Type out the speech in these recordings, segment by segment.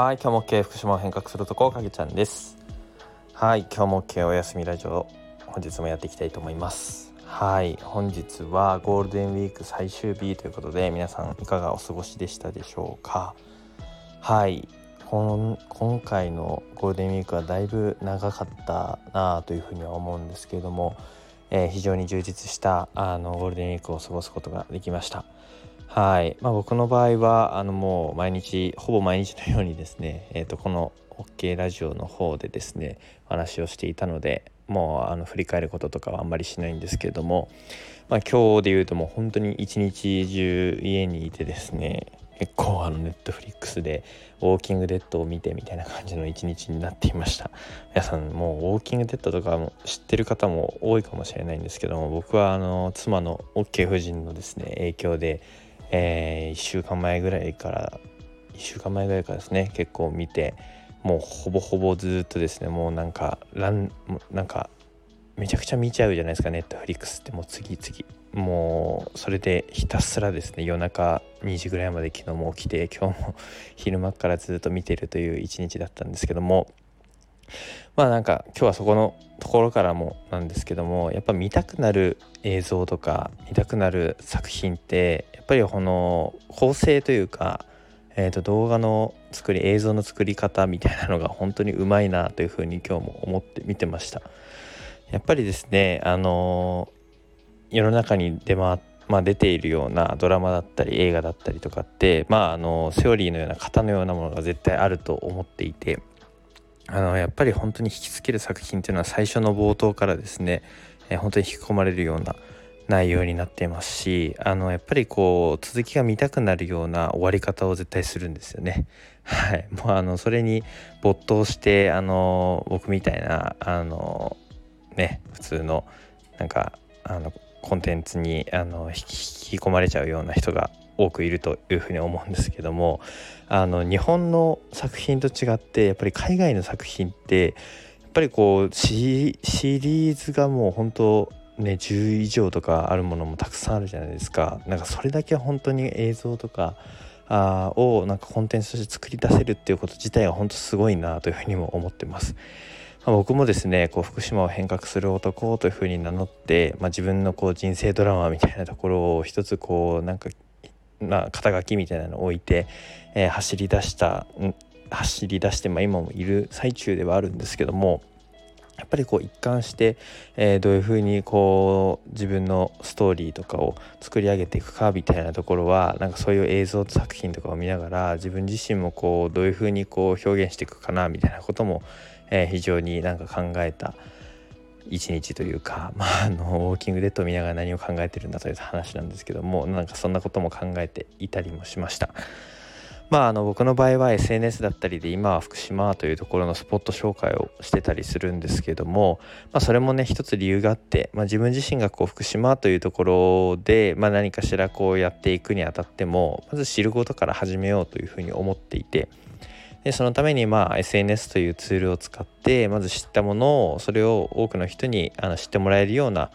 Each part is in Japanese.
はい、今日も経営福島を変革するとこかげちゃんです。はい、今日も経営お休みラジオ本日もやっていきたいと思います。はい、本日はゴールデンウィーク最終日ということで皆さんいかがお過ごしでしたでしょうか。はい、今回のゴールデンウィークはだいぶ長かったなあというふうには思うんですけれども、えー、非常に充実したあのゴールデンウィークを過ごすことができました。はい、まあ、僕の場合はあのもう毎日ほぼ毎日のようにですね、えー、とこの OK ラジオの方でですね話をしていたのでもうあの振り返ることとかはあんまりしないんですけれども、まあ、今日で言うともう本当に一日中家にいてですね結構あのネットフリックスでウォーキングデッドを見てみたいな感じの一日になっていました。皆さんもうウォーキングデッドとかも知ってる方も多いかもしれないんですけども僕はあの妻の OK 夫人のですね影響でえー、1週間前ぐらいから1週間前ぐらいからですね結構見てもうほぼほぼずっとですねもうなんかランなんかめちゃくちゃ見ちゃうじゃないですかネットフリックスって。もう次々。もうそれでひたすらですね夜中2時ぐらいまで昨日も起きて今日も 昼間からずっと見てるという一日だったんですけどもまあなんか今日はそこのところからもなんですけどもやっぱ見たくなる映像とか見たくなる作品ってやっぱりこの構成というか、えー、と動画の作り映像の作り方みたいなのが本当にうまいなというふうに今日も思って見てました。やっぱりですねあの世の中に出回っまあ、出ているようなドラマだったり映画だったりとかってまああのセオリーのような型のようなものが絶対あると思っていてあのやっぱり本当に引きつける作品っていうのは最初の冒頭からですね、えー、本当に引き込まれるような内容になっていますしあのやっぱりこう続きが見たくなるような終わり方を絶対するんですよね。はい、もうあのそれに没頭してあの僕みたいなあのね普通のなんかあのコンテンツにあの引き込まれちゃうような人が多くいるというふうに思うんですけどもあの日本の作品と違ってやっぱり海外の作品ってやっぱりこうシリーズがもう本当ね10以上とかあるものもたくさんあるじゃないですか。なんかそれだけ本当に映像とかあをなんかコンテンツとして作り出せるっていうこと自体は本当すごいなというふうにも思ってます。ま、僕もですねこう福島を変革する男というふうに名乗って、まあ、自分のこう人生ドラマみたいなところを一つこうなんかまあ、肩書きみたいなのを置いて、えー、走り出した走り出して、まあ、今もいる最中ではあるんですけどもやっぱりこう一貫して、えー、どういうふうにこう自分のストーリーとかを作り上げていくかみたいなところはなんかそういう映像作品とかを見ながら自分自身もこうどういうふうにこう表現していくかなみたいなことも、えー、非常になんか考えた。一日というか、まあ、あのウォーキングデッドを見ながら何を考えてるんだという話なんですけどもなんかそんなことも考えていたりもしました。まあ、あの僕の場合は SNS だったりで今は福島というところのスポット紹介をしてたりするんですけども、まあ、それもね一つ理由があって、まあ、自分自身がこう福島というところで、まあ、何かしらこうやっていくにあたってもまず知ることから始めようというふうに思っていて。でそのためにまあ SNS というツールを使ってまず知ったものをそれを多くの人にあの知ってもらえるような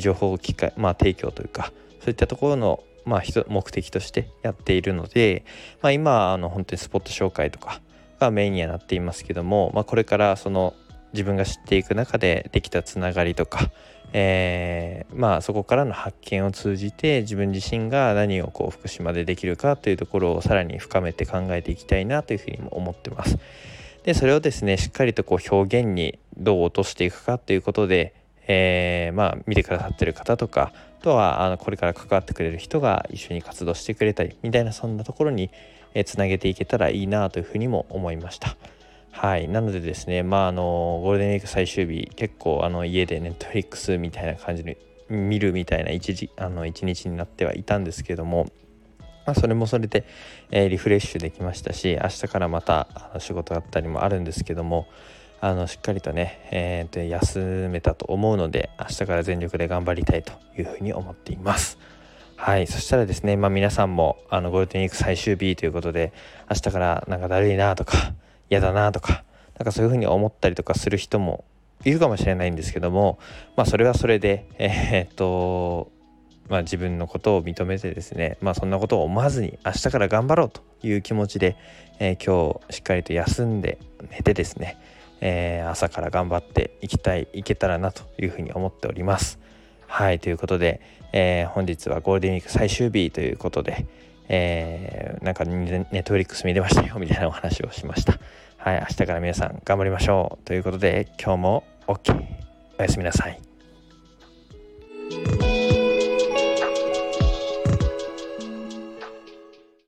情報機会、まあ、提供というかそういったところのまあ、目的としてやっているので、まあ、今あの本当にスポット紹介とかがメインにはなっていますけども、まあ、これからその自分が知っていく中でできたつながりとか、えー、まあそこからの発見を通じて自分自身が何をこう福島でできるかというところをさらに深めて考えていきたいなというふうにも思ってます。でそれをですねしっかりとこう表現にどう落としていくかということで、えー、まあ見てくださってる方とかあとはあのこれから関わってくれる人が一緒に活動してくれたりみたいなそんなところにつなげていけたらいいなというふうにも思いました。はいなのでですねまああのゴールデンウィーク最終日結構あの家でネットフリックスみたいな感じで見るみたいな一時あの一日になってはいたんですけどもまあ、それもそれで、えー、リフレッシュできましたし明日からまたあの仕事だったりもあるんですけどもあのしっかりとね、えー、と休めたと思うので明日から全力で頑張りたいというふうに思っています。はい、そしたらですね、まあ、皆さんもあのゴールデンウィーク最終日ということで明日からなんかだるいなとか嫌だなとかなんかそういうふうに思ったりとかする人もいるかもしれないんですけどもまあそれはそれでえー、っとまあ、自分のことを認めてですね、まあ、そんなことを思わずに明日から頑張ろうという気持ちで、えー、今日しっかりと休んで寝てですね、えー、朝から頑張っていきたいいけたらなというふうに思っております。はいということで、えー、本日はゴールデンウィーク最終日ということで、えー、なんかネットフリックス見れましたよみたいなお話をしました。はい明日から皆さん頑張りましょうということで今日も OK おやすみなさい。